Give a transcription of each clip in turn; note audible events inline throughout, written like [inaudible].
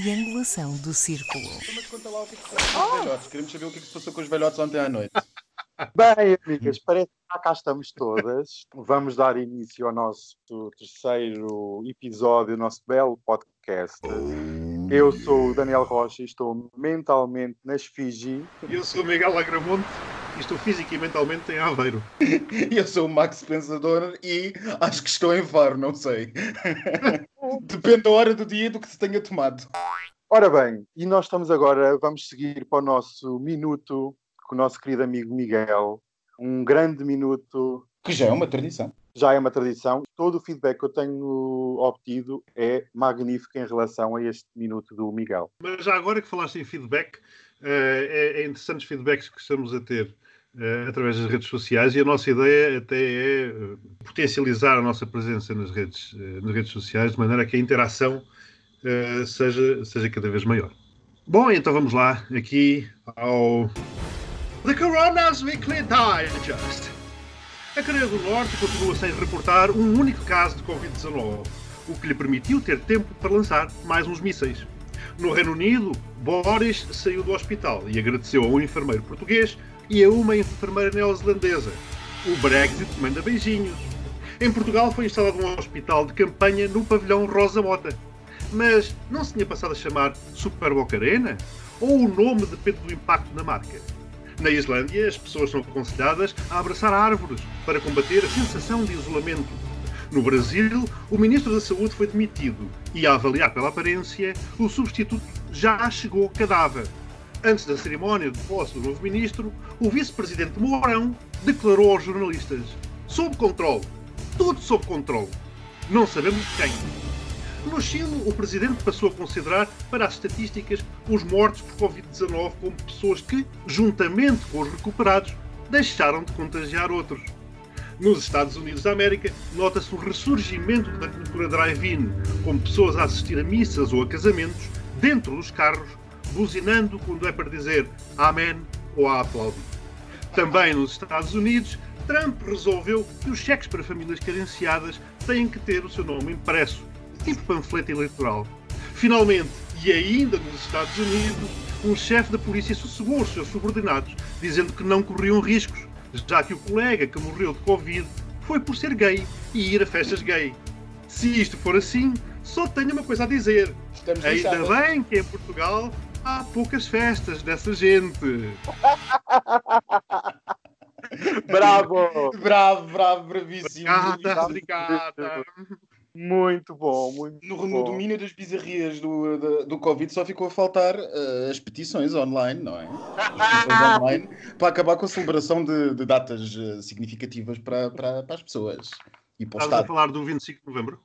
triangulação do círculo. Mas conta lá o que é que se passou com os velhotes. Queremos saber o que é que se passou com os velhotes ontem à noite. [laughs] Bem, amigas, parece que cá estamos todas. Vamos dar início ao nosso terceiro episódio, nosso belo podcast. Eu sou o Daniel Rocha e estou mentalmente nas Fiji. Eu sou o Miguel Agramonte estou física e mentalmente em Aveiro. E [laughs] eu sou o Max Pensador e acho que estou em Faro, não sei. [laughs] Depende da hora do dia e do que se tenha tomado. Ora bem, e nós estamos agora, vamos seguir para o nosso minuto com o nosso querido amigo Miguel. Um grande minuto. Que já é uma tradição. Já é uma tradição. Todo o feedback que eu tenho obtido é magnífico em relação a este minuto do Miguel. Mas já agora que falaste em feedback, é, é interessantes feedbacks que estamos a ter uh, através das redes sociais e a nossa ideia até é uh, potencializar a nossa presença nas redes, uh, nas redes sociais de maneira que a interação seja, seja cada vez maior. Bom, então vamos lá aqui ao The Corona's Weekly Digest. A Coreia do Norte continua sem reportar um único caso de Covid-19, o que lhe permitiu ter tempo para lançar mais uns mísseis. No Reino Unido, Boris saiu do hospital e agradeceu a um enfermeiro português e a uma enfermeira neozelandesa. O Brexit manda beijinhos. Em Portugal foi instalado um hospital de campanha no pavilhão Rosa Mota. Mas não se tinha passado a chamar Super Boca Arena? Ou o nome depende do impacto na marca? Na Islândia, as pessoas são aconselhadas a abraçar árvores para combater a sensação de isolamento. No Brasil, o ministro da Saúde foi demitido e, a avaliar pela aparência, o substituto já chegou cadáver. Antes da cerimónia de posse do novo ministro, o vice-presidente Mourão declarou aos jornalistas: sob controle, tudo sob controle. Não sabemos quem. No Chile, o presidente passou a considerar para as estatísticas os mortos por Covid-19 como pessoas que, juntamente com os recuperados, deixaram de contagiar outros. Nos Estados Unidos da América, nota-se o ressurgimento da cultura drive-in, com pessoas a assistir a missas ou a casamentos dentro dos carros, buzinando quando é para dizer Amém ou a aplaudir. Também nos Estados Unidos, Trump resolveu que os cheques para famílias carenciadas têm que ter o seu nome impresso, tipo panfleto eleitoral. Finalmente, e ainda nos Estados Unidos, um chefe da polícia sossegou os seus subordinados, dizendo que não corriam riscos, já que o colega que morreu de Covid foi por ser gay e ir a festas gay. Se isto for assim, só tenho uma coisa a dizer. Estamos Ainda bem que em Portugal há poucas festas dessa gente. [laughs] Bravo! Bravo, bravo, bravíssimo. Obrigada, obrigada. Muito bom, muito No, bom. no domínio das bizarrias do, do, do Covid só ficou a faltar eh, as petições online, não é? As petições [laughs] online para acabar com a celebração de, de datas eh, significativas para, para, para as pessoas e para Estás a falar do 25 de novembro?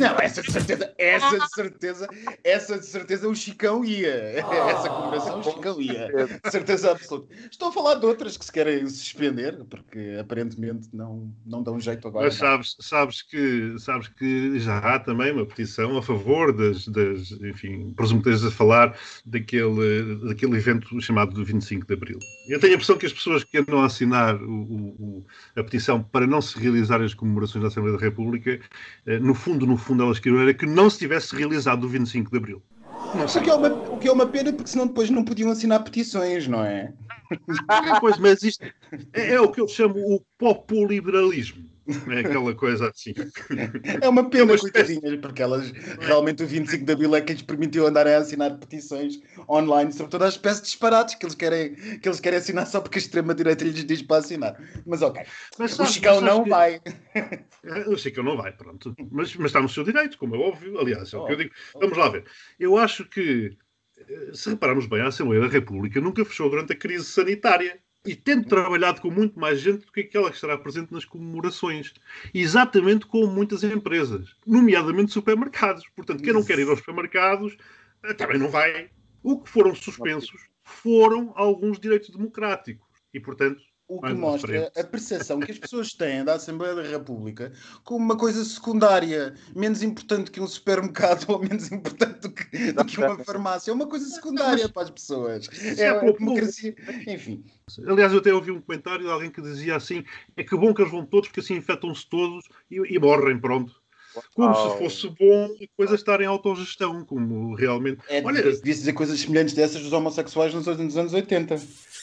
Não, essa de certeza, essa de certeza, essa de certeza o Chicão ia. Essa comemoração o Chicão ia. De certeza absoluta. Estou a falar de outras que se querem suspender, porque aparentemente não, não dão jeito agora. Mas sabes, sabes, que, sabes que já há também uma petição a favor das, das enfim, presumo que estejas a falar daquele, daquele evento chamado do 25 de Abril. Eu tenho a impressão que as pessoas que andam a assinar o, o- o- a petição para não se realizarem as comemorações da Assembleia da República, eh, no fundo, no fundo, elas queriam era que não se tivesse realizado o 25 de Abril. O que, é uma, o que é uma pena, porque senão depois não podiam assinar petições, não é? Coisa, mas isto é, é o que eu chamo o populiberalismo. É aquela coisa assim. É uma pena, espécie- coitadinhas, porque elas realmente o 25 de Abril é que lhes permitiu andarem a assinar petições online sobre toda a espécie de disparates que eles querem, que eles querem assinar só porque a extrema-direita lhes diz para assinar. Mas ok, Mas o sabes- Chicão mas sabes não que- vai. Eu sei que ele não vai, pronto. Mas, mas está no seu direito, como é óbvio. Aliás, é o que eu Oh. digo. Vamos lá ver. Eu acho que, eh, se repararmos bem, a Assembleia da República nunca fechou durante a crise sanitária. E tendo trabalhado com muito mais gente do que aquela que estará presente nas comemorações. Exatamente como muitas empresas, nomeadamente supermercados. Portanto, quem não quer ir aos supermercados eh, também não vai. O que foram suspensos foram alguns direitos democráticos. E, portanto, O que mostra a percepção que as pessoas têm da Assembleia da República como uma coisa secundária, menos importante que um supermercado [laughs] ou menos importante do que, do que uma farmácia. É uma coisa secundária para as pessoas. É é a pouco. democracia. Enfim, Aliás, eu até ouvi um comentário de alguém que dizia assim: é que bom que eles vão todos, porque assim infectam-se todos e, e morrem, pronto. como se fosse bom a coisa estar em autogestão, como realmente. É, Olha, devia dizer coisas semelhantes dessas dos homossexuais nos anos 80.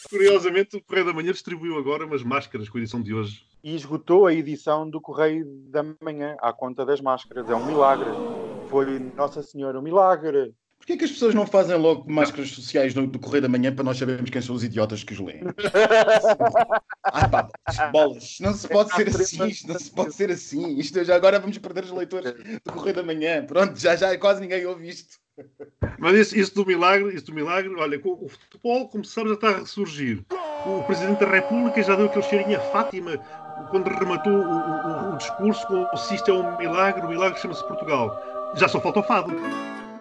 Curiosamente, o Correio da Manhã distribuiu agora umas máscaras com a edição de hoje. E esgotou a edição do Correio da Manhã à conta das máscaras. É um milagre. Foi Nossa Senhora, um milagre. Porquê que as pessoas não fazem logo máscaras sociais no, do Correio da Manhã para nós sabermos quem são os idiotas que os leem? ah, [laughs] pá, bolas, não se pode ser assim, isto não se pode ser assim. Isto, já agora vamos perder os leitores do Correio da Manhã. Pronto, já, já quase ninguém ouve isto. Mas isso, isso, do milagre, isso do milagre, olha, o futebol, como sabes, já está a ressurgir. O Presidente da República já deu aquele cheirinho a Fátima quando rematou o, o, o discurso com se isto é um milagre, o milagre chama-se Portugal. Já só falta o fado.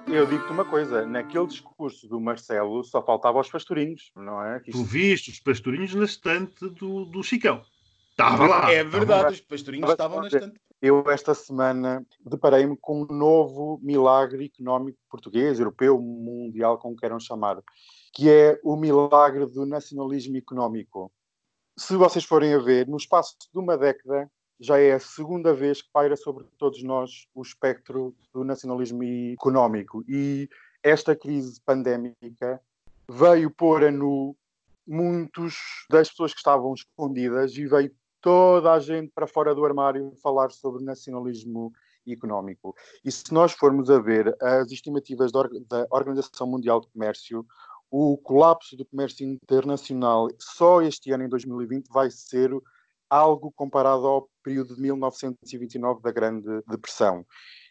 Eu digo-te uma coisa, naquele discurso do Marcelo só faltava os pastorinhos, não é? Isto... Tu viste os pastorinhos na estante do, do Chicão. Estava lá. É verdade, os pastorinhos estavam na estante. Eu, esta semana, deparei-me com um novo milagre económico português, europeu, mundial, como queiram chamar, que é o milagre do nacionalismo económico. Se vocês forem a ver, no espaço de uma década, já é a segunda vez que paira sobre todos nós o espectro do nacionalismo económico. E esta crise pandémica veio pôr a nu muitos das pessoas que estavam escondidas e veio toda a gente para fora do armário falar sobre nacionalismo económico. E se nós formos a ver as estimativas da Organização Mundial de Comércio, o colapso do comércio internacional só este ano, em 2020, vai ser algo comparado ao período de 1929 da Grande Depressão.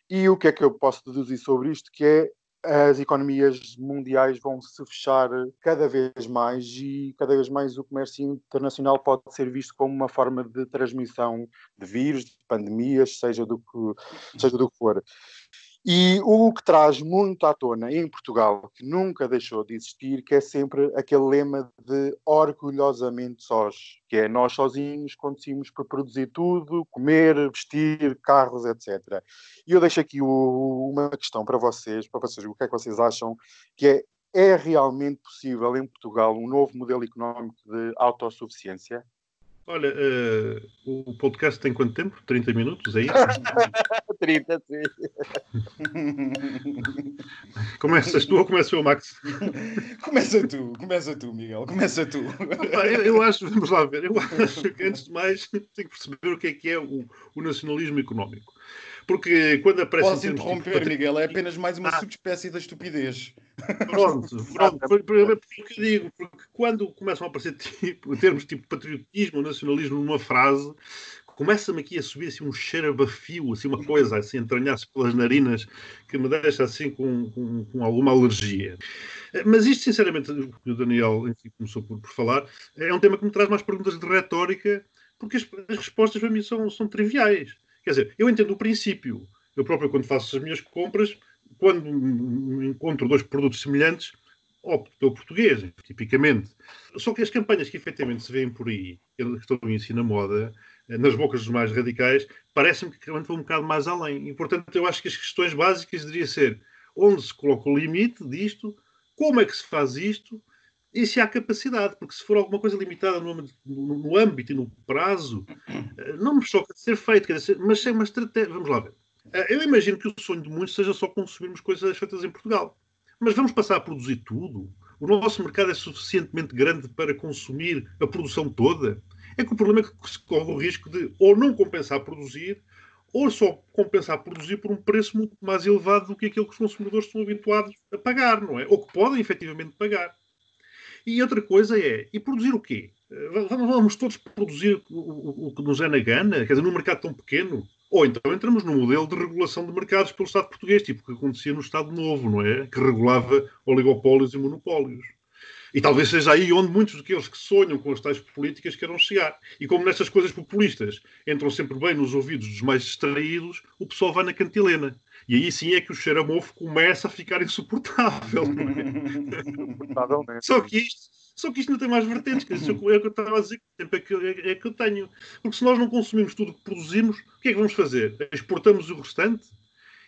E o que é que eu posso deduzir sobre isto? Que é as economias mundiais vão se fechar cada vez mais e cada vez mais o comércio internacional pode ser visto como uma forma de transmissão de vírus, de pandemias, seja do que, seja do que for. E o que traz muito à tona em Portugal, que nunca deixou de existir, que é sempre aquele lema de orgulhosamente sós, que é nós sozinhos conseguimos produzir tudo, comer, vestir, carros, etc. E eu deixo aqui o, uma questão para vocês, para vocês, o que é que vocês acham que é é realmente possível em Portugal um novo modelo económico de autossuficiência? Olha, uh, o podcast tem quanto tempo? 30 minutos, é isso? [laughs] 30, sim. [laughs] Começas tu ou começa o Max? começa tu, começa tu, Miguel, começa tu. Eu, eu, acho, vamos lá ver, eu acho que antes de mais [laughs] tem que perceber o que é que é o, o nacionalismo económico. Porque quando aparece. Posso interromper, tipo, Miguel? É apenas mais uma ah. subespécie da estupidez. Pronto, [laughs] pronto. Por, por, que eu digo, porque quando começam a aparecer tipo, termos tipo patriotismo ou nacionalismo numa frase, começa-me aqui a subir assim, um cheiro a bafio, assim, uma coisa assim, entranhar-se pelas narinas que me deixa assim com, com, com, alguma alergia. Mas isto, sinceramente, o Daniel enfim, começou por, por, falar, é um tema que me traz mais perguntas de retórica, porque as, as respostas para mim são, são triviais. Quer dizer, eu entendo o princípio. Eu próprio, quando faço as minhas compras, quando encontro dois produtos semelhantes, opto pelo português, tipicamente. Só que as campanhas que efetivamente se vêem por aí, que estão em si na moda, nas bocas dos mais radicais, parece-me que realmente vão um bocado mais além. E, portanto, eu acho que as questões básicas deveriam ser onde se coloca o limite disto, como é que se faz isto e se há capacidade, porque se for alguma coisa limitada no, no, no âmbito e no prazo, eh, não me choca de ser feito, quer dizer, mas sem uma estratégia. Vamos lá ver. Eh, eu imagino que o sonho de muitos seja só consumirmos coisas feitas em Portugal. Mas vamos passar a produzir tudo? O nosso mercado é suficientemente grande para consumir a produção toda? É que o problema é que se corre o risco de ou não compensar produzir, ou só compensar produzir por um preço muito mais elevado do que aquilo que os consumidores estão habituados a pagar, não é? Ou que podem efetivamente pagar. E outra coisa é, e produzir o quê? Eh, vamos todos produzir o, que nos é na gana? Quer dizer, num mercado tão pequeno? Ou então entramos num modelo de regulação de mercados pelo Estado português, tipo o que acontecia no Estado Novo, não é? Que regulava oligopólios e monopólios. E talvez seja aí onde muitos daqueles que sonham com as tais políticas queiram chegar. E como nestas coisas populistas entram sempre bem nos ouvidos dos mais distraídos, o pessoal vai na cantilena. E aí sim é que o cheiro a mofo começa a ficar insuportável. [laughs] É? Só que isto. Só que isto não tem mais vertentes, que é o que eu estava a dizer, que tempo é que, é, é que eu tenho. Porque se nós não consumimos tudo o que produzimos, o que é que vamos fazer? Exportamos o restante?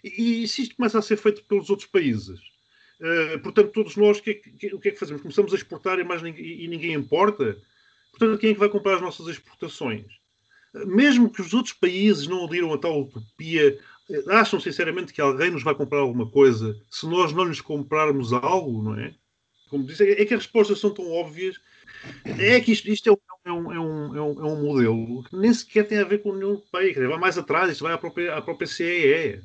E, e se isto começa a ser feito pelos outros países? Uh, portanto, todos nós, que, que, o que é que fazemos? Começamos a exportar e, mais ninguém, e ninguém importa? Portanto, quem é que vai comprar as nossas exportações? mesmo que os outros países não aderiram a tal utopia Acham sinceramente que alguém nos vai comprar alguma coisa se nós não lhes comprarmos algo, não é? Como disse, é que as respostas são tão óbvias. É que isto, isto é, um, é, um, é, um, é um modelo que nem sequer tem a ver com a União Europeia. Vai mais atrás, isto vai à própria, à própria CEE.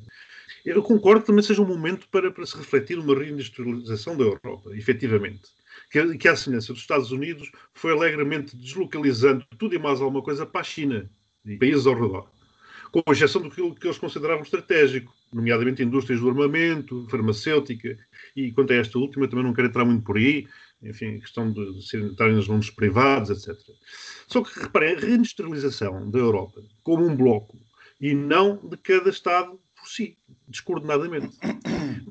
Eu concordo que também seja um momento para, para se refletir uma reindustrialização da Europa, efetivamente. Que, que, à semelhança dos Estados Unidos, foi alegremente deslocalizando tudo e mais alguma coisa para a China e países ao redor com exceção do que eles consideravam estratégico, nomeadamente indústrias do armamento, farmacêutica, e quanto a esta última, também não quero entrar muito por aí, enfim, a questão de serem estarem nos nomes privados, etc. Só que, reparem, a reindustrialização da Europa como um bloco e não de cada Estado por si, descoordenadamente.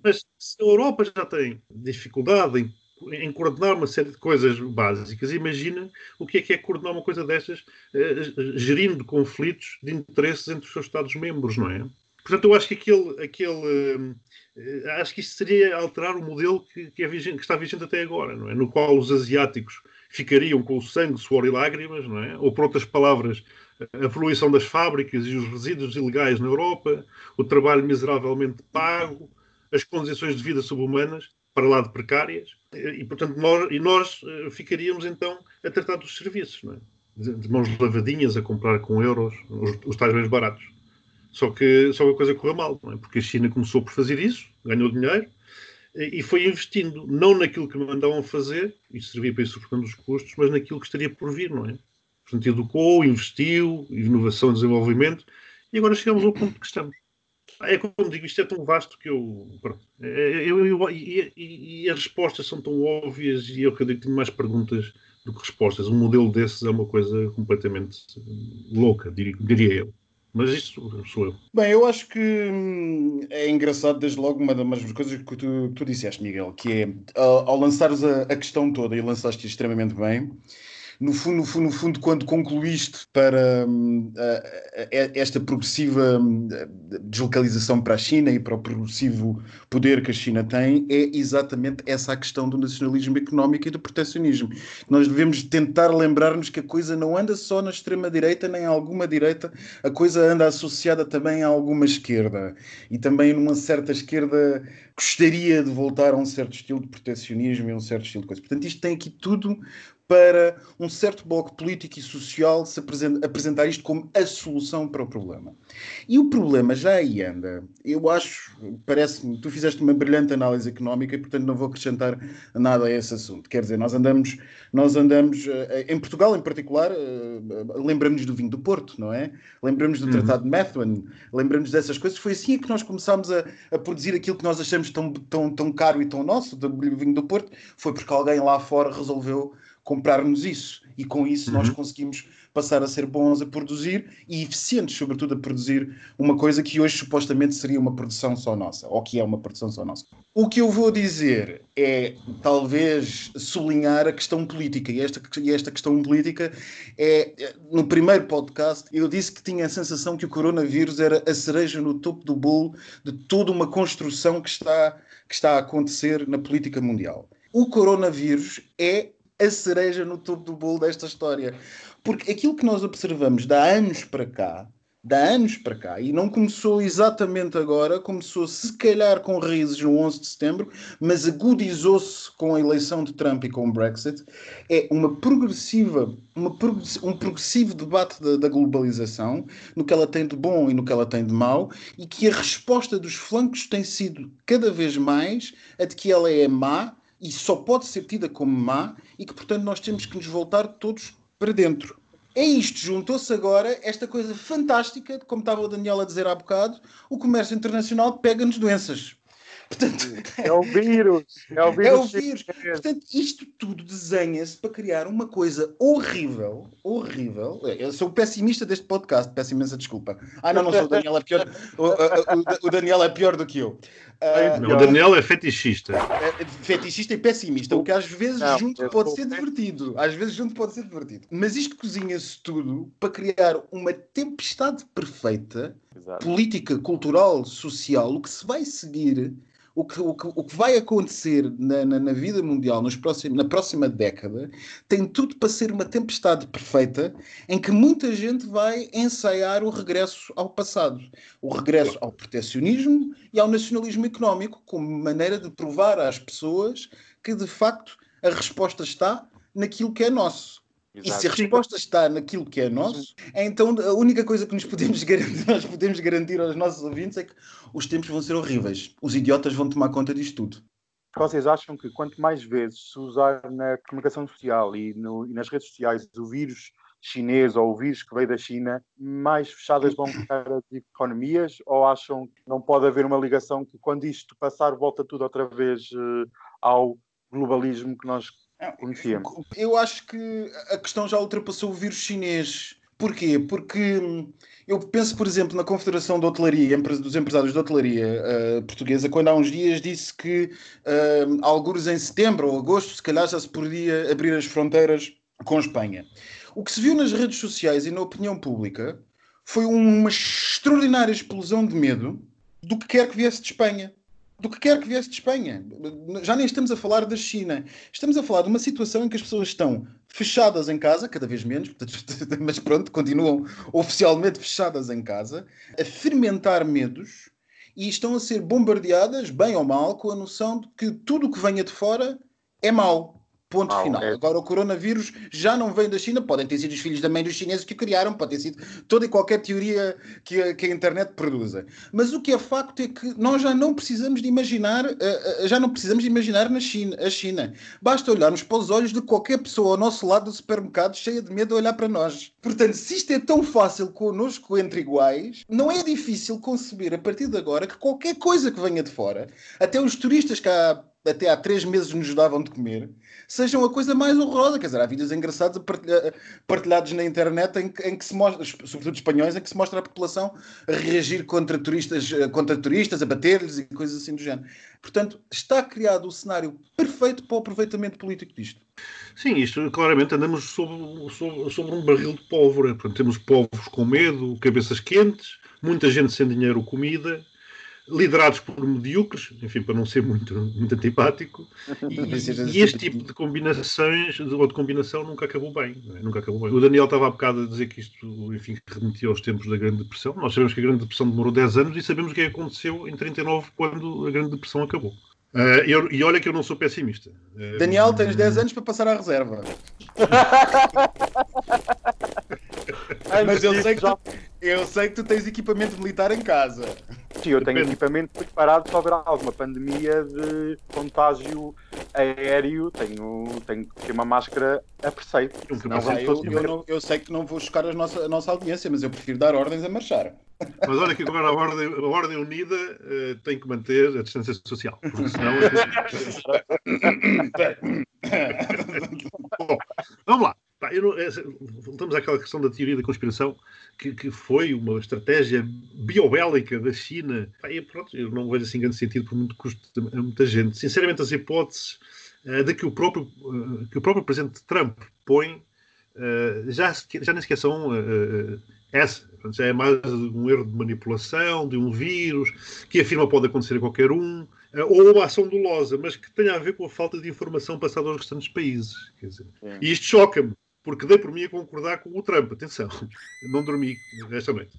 Mas se a Europa já tem dificuldade em em coordenar uma série de coisas básicas. Imagina o que é que é coordenar uma coisa destas, eh, gerindo conflitos de interesses entre os seus Estados-membros, não é? Portanto, eu acho que aquele, aquele eh, acho que isso seria alterar o modelo que, que, é vigente, que está vigente até agora, não é? No qual os asiáticos ficariam com o sangue, suor e lágrimas, não é? Ou, por outras palavras, a poluição das fábricas e os resíduos ilegais na Europa, o trabalho miseravelmente pago, as condições de vida subhumanas, para lá de precárias, e portanto nós, e nós eh, ficaríamos então a tratar dos serviços, é? de, mãos lavadinhas a comprar com euros os, os tais bens baratos. Só que, só que a coisa correu mal, é? porque a China começou por fazer isso, ganhou dinheiro e foi investindo não naquilo que mandavam fazer, e servia para ir suportando os custos, mas naquilo que estaria por vir, não é? Portanto, educou, investiu, inovação desenvolvimento, e agora chegamos ao ponto que estamos. É como digo, isto é tão vasto que eu. É, eu, eu, eu e, e, as respostas são tão óbvias e eu acredito que tenho mais perguntas do que respostas. Um modelo desses é uma coisa completamente louca, diria, diria eu. Mas isto sou eu. Bem, eu acho que hum, é engraçado, desde logo, uma das coisas que tu, tu disseste, Miguel, que é ao, ao lançares a, a, questão toda, e lançaste extremamente bem, no fundo, no fundo, no fundo quando concluíste para uh, esta progressiva hum, deslocalização para a China e para o progressivo poder que a China tem, é exatamente essa a questão do nacionalismo económico e do proteccionismo. Nós devemos tentar lembrar-nos que a coisa não anda só na extrema-direita nem em alguma direita, a coisa anda associada também a alguma esquerda. E também numa certa esquerda gostaria de voltar a um certo estilo de proteccionismo e um certo estilo de coisa. Portanto, isto tem aqui tudo para um certo bloco político e social se apresentar isto como a solução para o problema. E o problema já aí anda. Eu acho, parece-me, tu fizeste uma brilhante análise económica e, portanto, não vou acrescentar nada a esse assunto. Quer dizer, nós andamos, nós andamos eh, em Portugal em particular, eh, lembramos do vinho do Porto, não é? Lembramos do uhum. Tratado de Methuen, lembramos dessas coisas. Foi assim que nós começámos a, a, produzir aquilo que nós achamos tão, tão, tão caro e tão nosso, do vinho do Porto. Foi porque alguém lá fora resolveu comprar-nos isso. E com isso uhum. nós conseguimos passar a ser bons a produzir e eficientes, sobretudo, a produzir uma coisa que hoje supostamente seria uma produção só nossa, ou que é uma produção só nossa. O que eu vou dizer é, talvez, sublinhar a questão política. E esta, e esta questão política é, no primeiro podcast, eu disse que tinha a sensação que o coronavírus era a cereja no topo do bolo de toda uma construção que está, que está a acontecer na política mundial. O coronavírus é a cereja no topo do bolo desta história. Porque aquilo que nós observamos de há anos para cá, de há anos para cá, e não começou exatamente agora, começou se calhar com raízes no 11 de setembro, mas agudizou-se com a eleição de Trump e com o Brexit, é uma progressiva, uma um progressivo debate da, da, globalização, no que ela tem de bom e no que ela tem de mau, e que a resposta dos flancos tem sido cada vez mais a de que ela é má e só pode ser tida como má e que, portanto, nós temos que nos voltar todos para dentro. É isto, juntou-se agora esta coisa fantástica, como estava o Daniel a dizer há bocado, o comércio internacional pega-nos doenças. Portanto, é o vírus. É o vírus. [laughs] É o vírus. Portanto, isto tudo desenha-se para criar uma coisa horrível, horrível. Eu sou o pessimista deste podcast, peço imensa desculpa. Ah, não, não sou o Daniel, é pior. O, o, o Daniel é pior do que eu. Uh, não, o Daniel é fetichista. É, é fetichista e pessimista, o que às vezes não, junto pode ser divertido. Às vezes junto pode ser divertido. Mas isto cozinha-se tudo para criar uma tempestade perfeita, Exato. política, cultural, social. O que se vai seguir o que, o que, o que vai acontecer na, na, na vida mundial nos próximos, na próxima década tem tudo para ser uma tempestade perfeita em que muita gente vai ensaiar o regresso ao passado, o regresso ao protecionismo e ao nacionalismo económico como maneira de provar às pessoas que de facto a resposta está naquilo que é nosso. Exato. E se a resposta está naquilo que é nosso, então a única coisa que nos podemos [laughs] garantir, nós podemos garantir aos nossos ouvintes é que os tempos vão ser horríveis. Os idiotas vão tomar conta disto tudo. Vocês acham que quanto mais vezes se usar na comunicação social e, no, e nas redes sociais o vírus chinês ou o vírus que veio da China, mais fechadas vão ficar as economias? Ou acham que não pode haver uma ligação que quando isto passar volta tudo outra vez uh, ao globalismo que nós conhecíamos. Eu acho que a questão já ultrapassou o vírus chinês. Porquê? Porque hum, eu penso, por exemplo, na Confederação de Hotelaria, dos Empresários de Hotelaria uh, Portuguesa, quando há uns dias disse que, uh, alguns em setembro ou agosto, se calhar já se podia abrir as fronteiras com Espanha. O que se viu nas redes sociais e na opinião pública foi uma extraordinária explosão de medo do que quer que viesse de Espanha do que quer que viesse de Espanha. Já nem estamos a falar da China. Estamos a falar de uma situação em que as pessoas estão fechadas em casa, cada vez menos, [laughs] mas pronto, continuam oficialmente fechadas em casa, a fermentar medos e estão a ser bombardeadas, bem ou mal, com a noção de que tudo o que venha de fora é mau. Ponto ah, final. É. Agora, o coronavírus já não vem da China. Podem ter sido os filhos da mãe dos chineses que criaram, pode ter sido toda e qualquer teoria que a, que a internet produza. Mas o que é facto é que nós já não precisamos de imaginar, uh, já não precisamos de imaginar na China, a China. Basta olharmos para os olhos de qualquer pessoa ao nosso lado do supermercado cheia de medo a olhar para nós. Portanto, se isto é tão fácil connosco entre iguais, não é difícil conceber a partir de agora que qualquer coisa que venha de fora, até os turistas que há até há três meses nos davam de comer, sejam a coisa mais horrorosa. Quer dizer, há vídeos engraçados partilhados na internet em que, em que se mostra, sobretudo espanhóis, em que se mostra a população a reagir contra turistas, contra turistas a bater-lhes e coisas assim do género. Portanto, está criado o cenário perfeito para o aproveitamento político disto. Sim, isto claramente andamos sobre, sobre, sobre um barril de pólvora. Portanto, temos povos com medo, cabeças quentes, muita gente sem dinheiro ou comida, liderados por medíocres, enfim, para não ser muito, muito antipático, e, [laughs] e este tipo de combinações, ou de combinação, nunca acabou bem, é? nunca acabou bem. O Daniel estava há bocado a dizer que isto, enfim, remetia aos tempos da Grande Depressão. Nós sabemos que a Grande Depressão demorou 10 anos e sabemos o que aconteceu em 39, quando a Grande Depressão acabou. Uh, eu, e olha que eu não sou pessimista. Uh, Daniel, tens 10 [laughs] anos para passar à reserva. [laughs] Mas eu sei, que tu, eu sei que tu tens equipamento militar em casa. Sim, eu tenho Depende. equipamento preparado se houver alguma pandemia de contágio aéreo. Tenho, tenho que ter uma máscara a preceito. Ah, eu, eu, não, eu, sei que não vou chocar a nossa, a nossa audiência, mas eu prefiro dar ordens a marchar. [laughs] Mas olha que agora a Ordem, a ordem Unida uh, tem que manter a distância social, porque senão. [laughs] Bom, vamos lá. Não, é, voltamos àquela questão da teoria da conspiração, que, que foi uma estratégia biobélica da China. Pá, e pronto, eu não vejo assim grande sentido por muito custo a muita gente. Sinceramente, as hipóteses uh, de que o, próprio, uh, que o próprio presidente Trump põe uh, já, já nem sequer são essa. Já é mais um erro de manipulação, de um vírus, que afirma pode acontecer a qualquer um ou uma ação dolosa, mas que tenha a ver com a falta de informação passada aos restantes países. Dizer, e isto choca-me, porque dei por mim a concordar com o Trump. Atenção, não dormi esta noite.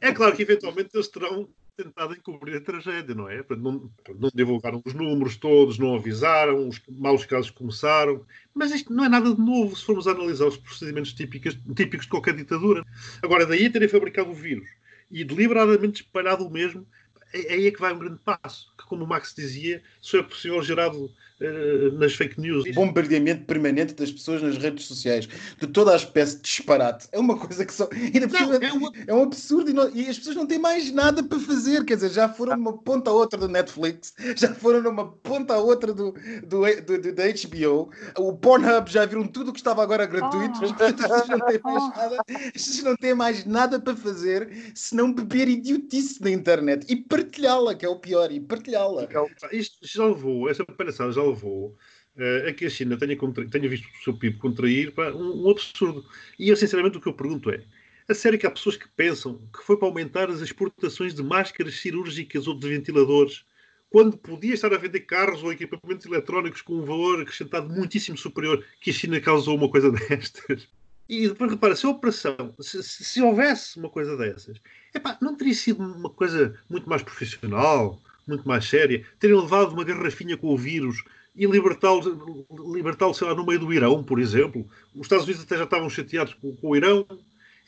é claro que eventualmente eles terão tentado encobrir a tragédia, não é? Não, não divulgaram os números todos, não avisaram, os maus casos começaram. Mas isto não é nada de novo se formos analisar os procedimentos típicos, típicos de qualquer ditadura. Agora, daí terem fabricado o vírus e deliberadamente espalhado o mesmo, aí é que vai um grande passo. Que, como o Max dizia, só é possível gerado uh, nas fake news. Bombardeamento permanente das pessoas nas redes sociais, de toda a espécie de disparate. É uma coisa que só. Ainda não, é, uma... é, um absurdo e, não... e, as pessoas não têm mais nada para fazer. Quer dizer, já foram numa ponta a outra do Netflix, já foram numa ponta a outra do, do, do, do da HBO, o Pornhub já viram tudo o que estava agora gratuito. Oh. As pessoas não têm mais nada, as não têm mais nada para fazer senão beber idiotice na internet e partilhá-la, que é o pior, e partilhá-la. Isto já levou, essa palhaçada já levou uh, a que a China tenha, tenha visto o seu PIB contrair para um, um, absurdo. E eu, sinceramente, o que eu pergunto é: A sério que há pessoas que pensam que foi para aumentar as exportações de máscaras cirúrgicas ou de ventiladores, quando podia estar a vender carros ou equipamentos eletrónicos com um valor acrescentado muitíssimo superior, que a China causou uma coisa [laughs] destas. E depois repara, se a operação, se, se, se houvesse uma coisa dessas, epá, não teria sido uma coisa muito mais profissional, muito mais séria, terem levado uma garrafinha com o vírus e libertá-lo, libertá sei lá, no meio do Irão, por exemplo. Os Estados Unidos até já estavam chateados com, com o Irão.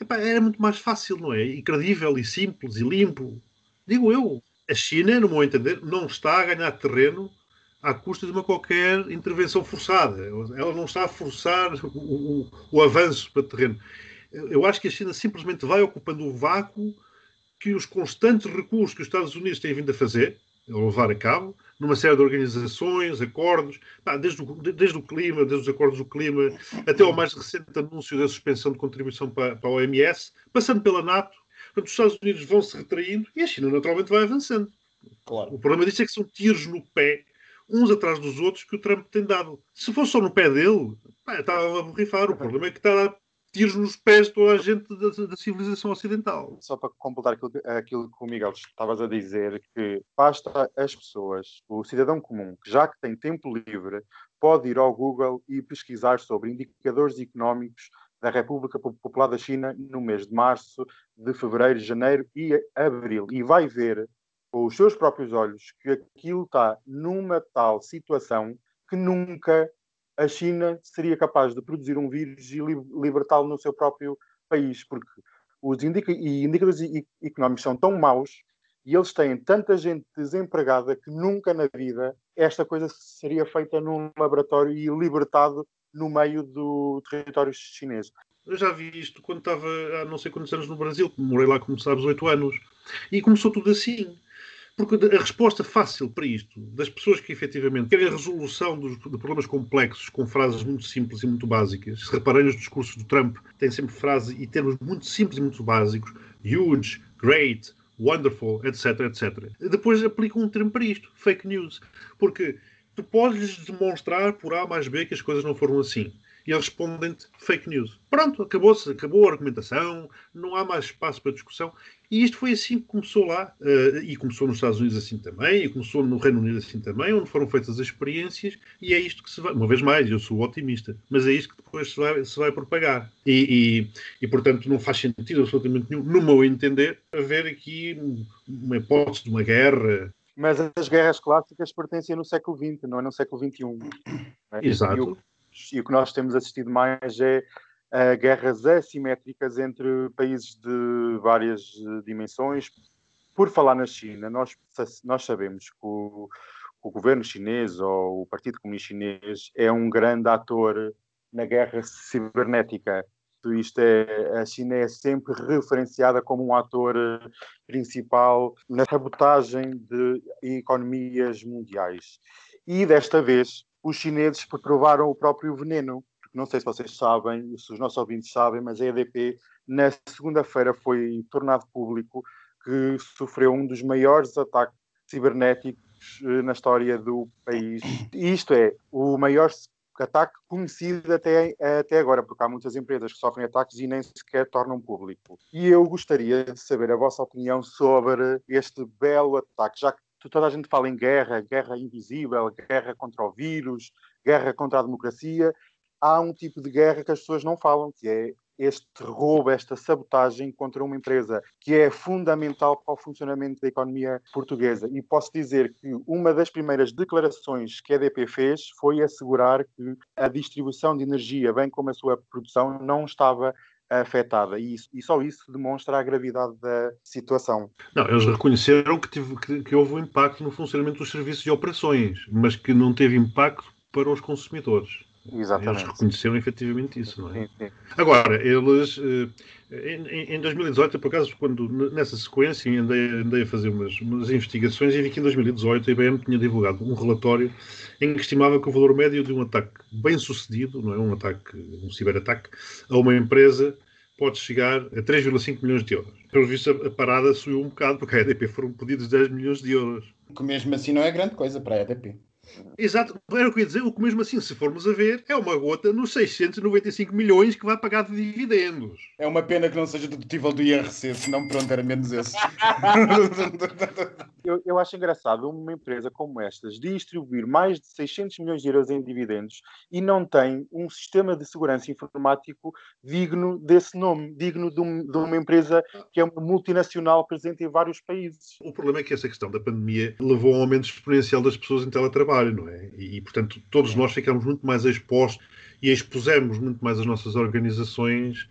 Epá, era muito mais fácil, não é? E credível, e simples, e limpo. Digo eu. A China, no meu entender, não está a ganhar terreno à custa de uma qualquer intervenção forçada. Ela não está a forçar o, o, o avanço para terreno. Eu acho que a China simplesmente vai ocupando o vácuo que os constantes recursos que os Estados Unidos têm vindo a fazer, a levar a cabo, numa série de organizações, acordos, desde o, desde o clima, desde os acordos do clima, até ao mais recente anúncio da suspensão de contribuição para, para a OMS, passando pela NATO. Portanto, os Estados Unidos vão se retraindo e a China naturalmente vai avançando. Claro. O problema disso é que são tiros no pé, uns atrás dos outros, que o Trump tem dado. Se fosse só no pé dele, pá, estava a borrifar. O problema é que está a tiros nos pés toda a gente da, da, civilização ocidental. Só para completar aquilo, aquilo que o Miguel estavas a dizer, que basta as pessoas, o cidadão comum, que já que tem tempo livre, pode ir ao Google e pesquisar sobre indicadores económicos da República Popular da China no mês de março, de fevereiro, janeiro e abril. E vai ver com os seus próprios olhos que aquilo está numa tal situação que nunca a China seria capaz de produzir um vírus e libertá-lo no seu próprio país, porque os indica indicadores económicos são tão maus e eles têm tanta gente desempregada que nunca na vida esta coisa seria feita num laboratório e libertado no meio do território chinês. Eu já vi isto quando estava há não sei quantos anos no Brasil, morei lá, como sabes, oito anos. E começou tudo assim. Porque a resposta fácil para isto, das pessoas que efetivamente querem a resolução dos, de problemas complexos com frases muito simples e muito básicas, se reparem nos discursos do Trump, tem sempre frases e termos muito simples e muito básicos, huge, great, wonderful, etc, etc. Depois aplicam um termo para isto, fake news. Porque tu podes demonstrar por A mais B que as coisas não foram assim e eles respondem-te fake news. Pronto, acabou-se, acabou a argumentação, não há mais espaço para discussão. E isto foi assim que começou lá, uh, e começou nos Estados Unidos assim também, e começou no Reino Unido assim também, onde foram feitas as experiências, e é isto que se vai, uma vez mais, eu sou otimista, mas é isto que depois se vai, se vai propagar. E, e, e, portanto, não faz sentido absolutamente nenhum, no meu entender, haver aqui uma hipótese de uma guerra. Mas as guerras clássicas pertencem no século XX, não é no século XXI. É? Exato e o que nós temos assistido mais é uh, guerras assimétricas entre países de várias uh, dimensões. Por falar na China, nós, nós sabemos que o, o governo chinês ou o Partido Comunista Chinês é um grande ator na guerra cibernética. Isto é, a China é sempre referenciada como um ator eh, principal na sabotagem de economias mundiais. E desta vez os chineses provaram o próprio veneno. Não sei se vocês sabem, se os nossos ouvintes sabem, mas a EDP, na segunda-feira, foi tornado público que sofreu um dos maiores ataques cibernéticos eh, na história do país. Isto é, o maior ataque conhecido até, até agora, porque há muitas empresas que sofrem ataques e nem sequer tornam público. E eu gostaria de saber a vossa opinião sobre este belo ataque, já que toda a gente fala em guerra, guerra invisível, guerra contra o vírus, guerra contra a democracia. Há um tipo de guerra que as pessoas não falam, que é este roubo, esta sabotagem contra uma empresa que é fundamental para o funcionamento da economia portuguesa. E posso dizer que uma das primeiras declarações que a EDP fez foi assegurar que a distribuição de energia, bem como a sua produção, não estava afetada. E, isso, e, só isso demonstra a gravidade da situação. Não, eles reconheceram que, tive, que, que, houve um impacto no funcionamento dos serviços e operações, mas que não teve impacto para os consumidores. Exatamente. Eles reconheceram efetivamente isso, não é? Sim, sim. Agora, eles, eh, em, em 2018, por acaso, quando nessa sequência andei, andei a fazer umas, umas, investigações e vi que em 2018 a IBM tinha divulgado um relatório em que estimava que o valor médio de um ataque bem sucedido, não é? Um ataque, um ciberataque, a uma empresa pode chegar a 3,5 milhões de euros. Pelo visto, a parada subiu um bocado, porque a EDP foram pedidos 10 milhões de euros. Que mesmo assim não é grande coisa para a EDP. Exato, era o que eu ia dizer, o que mesmo assim, se formos a ver, é uma gota nos 695 milhões que vai pagar de dividendos. É uma pena que não seja dedutível do IRC, senão pronto, era menos esse. eu, eu acho engraçado uma empresa como estas distribuir mais de 600 milhões de euros em dividendos e não tem um sistema de segurança informático digno desse nome, digno de, um, de uma empresa que é uma multinacional presente em vários países. O problema é que essa questão da pandemia levou a um aumento exponencial das pessoas em teletrabalho, não é? E, portanto, todos nós ficamos muito mais expostos e expusemos muito mais as nossas organizações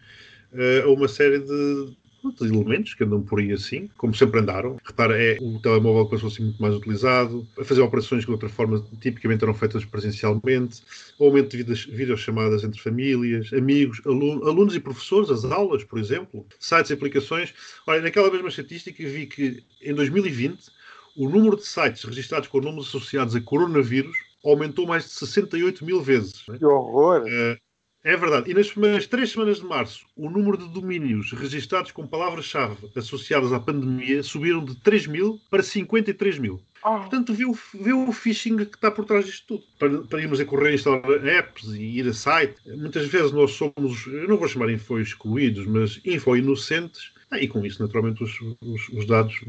uh, a uma série de, de elementos que andam por aí assim, como sempre andaram. Repara, é o telemóvel passou a ser muito mais utilizado, a fazer operações que de outra forma tipicamente eram feitas presencialmente, o aumento de videochamadas entre famílias, amigos, alunos e professores, as aulas, por exemplo, sites e aplicações. Olha, naquela mesma estatística vi que em 2020 o número de sites registrados com números associados a coronavírus aumentou mais de 68 mil vezes. Que horror! Uh, é verdade. E nas primeiras três semanas de março, o número de domínios registados com palavras-chave associadas à pandemia subiram de 3 mil para 53 mil. Oh. Portanto, vê o, vê o phishing que está por trás disto tudo. Para, para irmos a correr instalar apps e ir a site, muitas vezes nós somos, eu não vou chamar info excluídos, mas info inocentes, ah, e com isso, naturalmente, os, os, os dados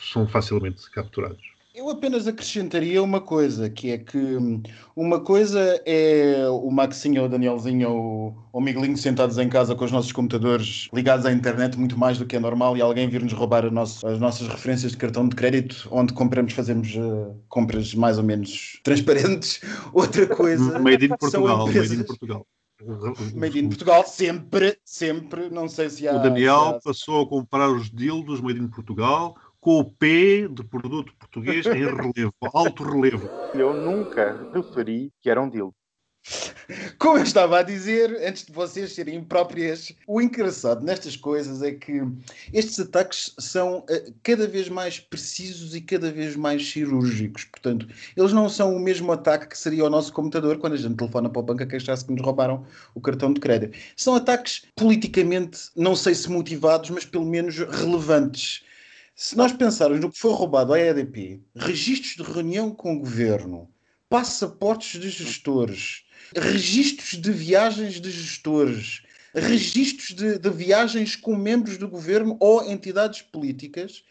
são facilmente capturados. Eu apenas acrescentaria uma coisa, que é que hum, uma coisa é o Maxinho, o Danielzinho ou o Miguelinho sentados em casa com os nossos computadores ligados à internet muito mais do que é normal e alguém vir-nos roubar nosso, as nossas referências de cartão de crédito onde compramos, fazemos uh, compras mais ou menos transparentes. [laughs] Outra coisa... Made in Portugal, empresas... Made in Portugal. Made in Portugal, sempre, sempre, não sei se há... O Daniel há... passou a comprar os dildos Made in Portugal com o P de produto português em relevo, [laughs] alto relevo. Eu nunca referi que era um dildo. Como eu estava a dizer, antes de vocês serem impróprias, o engraçado nestas coisas é que estes ataques são uh, cada vez mais precisos e cada vez mais cirúrgicos. Portanto, eles não são o mesmo ataque que seria o nosso computador quando a gente telefona para o banco a queixar-se que nos roubaram o cartão de crédito. São ataques politicamente, não sei se motivados, mas pelo menos relevantes se nós pensarmos no que foi roubado à EDP, registros de reunião com o governo, passaportes de gestores, registros de viagens de gestores, registros de, de, viagens com membros do governo ou entidades políticas,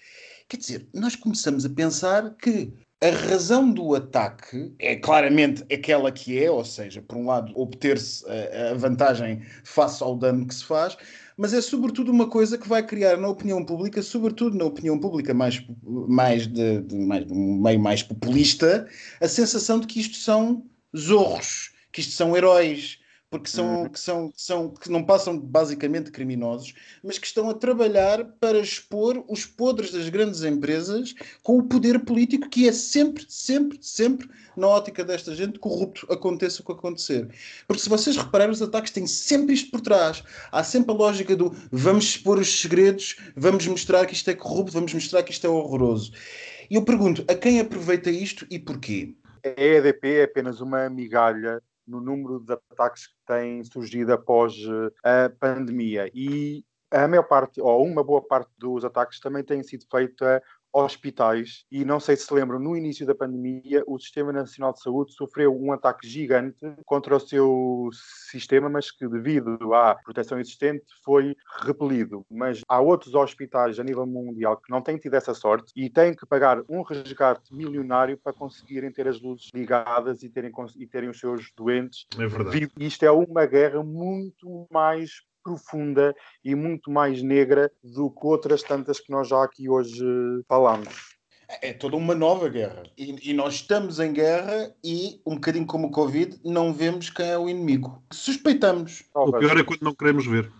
quer dizer, nós começamos a pensar que a razão do ataque é claramente aquela que é, ou seja, por um lado, obter-se a, a vantagem face ao dano que se faz, mas é sobretudo uma coisa que vai criar na opinião pública, sobretudo na opinião pública mais, mais, de, de, mais um meio mais populista, a sensação de que isto são zorros, que isto são heróis, porque são, uhum. que, são, que, são, que não passam basicamente criminosos, mas que estão a trabalhar para expor os podres das grandes empresas com o poder político que é sempre, sempre, sempre, na ótica desta gente, corrupto, aconteça o que acontecer. Porque se vocês repararem, os ataques têm sempre isto por trás. Há sempre a lógica do vamos expor os segredos, vamos mostrar que isto é corrupto, vamos mostrar que isto é horroroso. E eu pergunto, a quem aproveita isto e porquê? A EDP é apenas uma migalha no número de ataques que têm surgido após eh, a pandemia. E a maior parte, ou uma boa parte dos ataques também têm sido feita hospitais e não sei se lembram, no início da pandemia o Sistema Nacional de Saúde sofreu um ataque gigante contra o seu sistema, mas que devido à proteção existente foi repelido. Mas há outros hospitais a nível mundial que não têm tido essa sorte e têm que pagar um resgate milionário para conseguirem ter as luzes ligadas e terem, e terem os seus doentes. É verdade. Isto é uma guerra muito mais profunda e muito mais negra do que outras tantas que nós já aqui hoje falamos. É toda uma nova guerra. E, e, nós estamos em guerra e, um bocadinho como o Covid, não vemos quem é o inimigo. Suspeitamos. O pior é quando não queremos ver.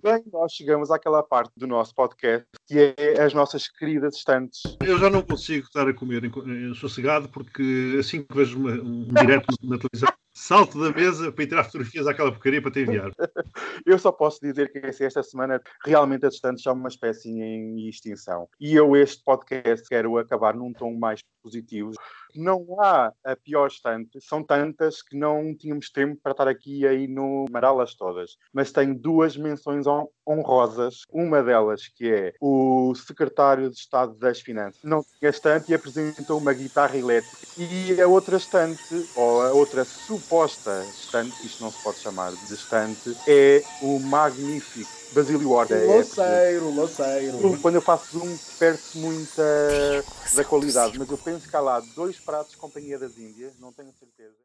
Bem, nós chegamos àquela parte do nosso podcast que é as nossas queridas estantes. Eu já não consigo estar a comer em, sossegado porque assim que vejo uma, um direto na televisão salto da mesa para ir tirar fotografias àquela porcaria para te enviar. [laughs] eu só posso dizer que esta semana realmente as estantes são uma espécie em extinção. E eu este podcast quero acabar num tom mais positivos. Não há a pior estante, são tantas que não tínhamos tempo para estar aqui aí no mará-las todas. Mas tenho duas menções honrosas. Uma delas que é o secretário de Estado das Finanças. Não tinha estante e apresentou uma guitarra elétrica. E a outra estante, ou a outra suposta estante, isto não se pode chamar de estante, é o magnífico Basílio Horta. O loceiro, loceiro. Quando eu faço zoom, perde-se muita da qualidade, mas eu penso que há lá dois pratos de Companhia das Índias, não tenho certeza.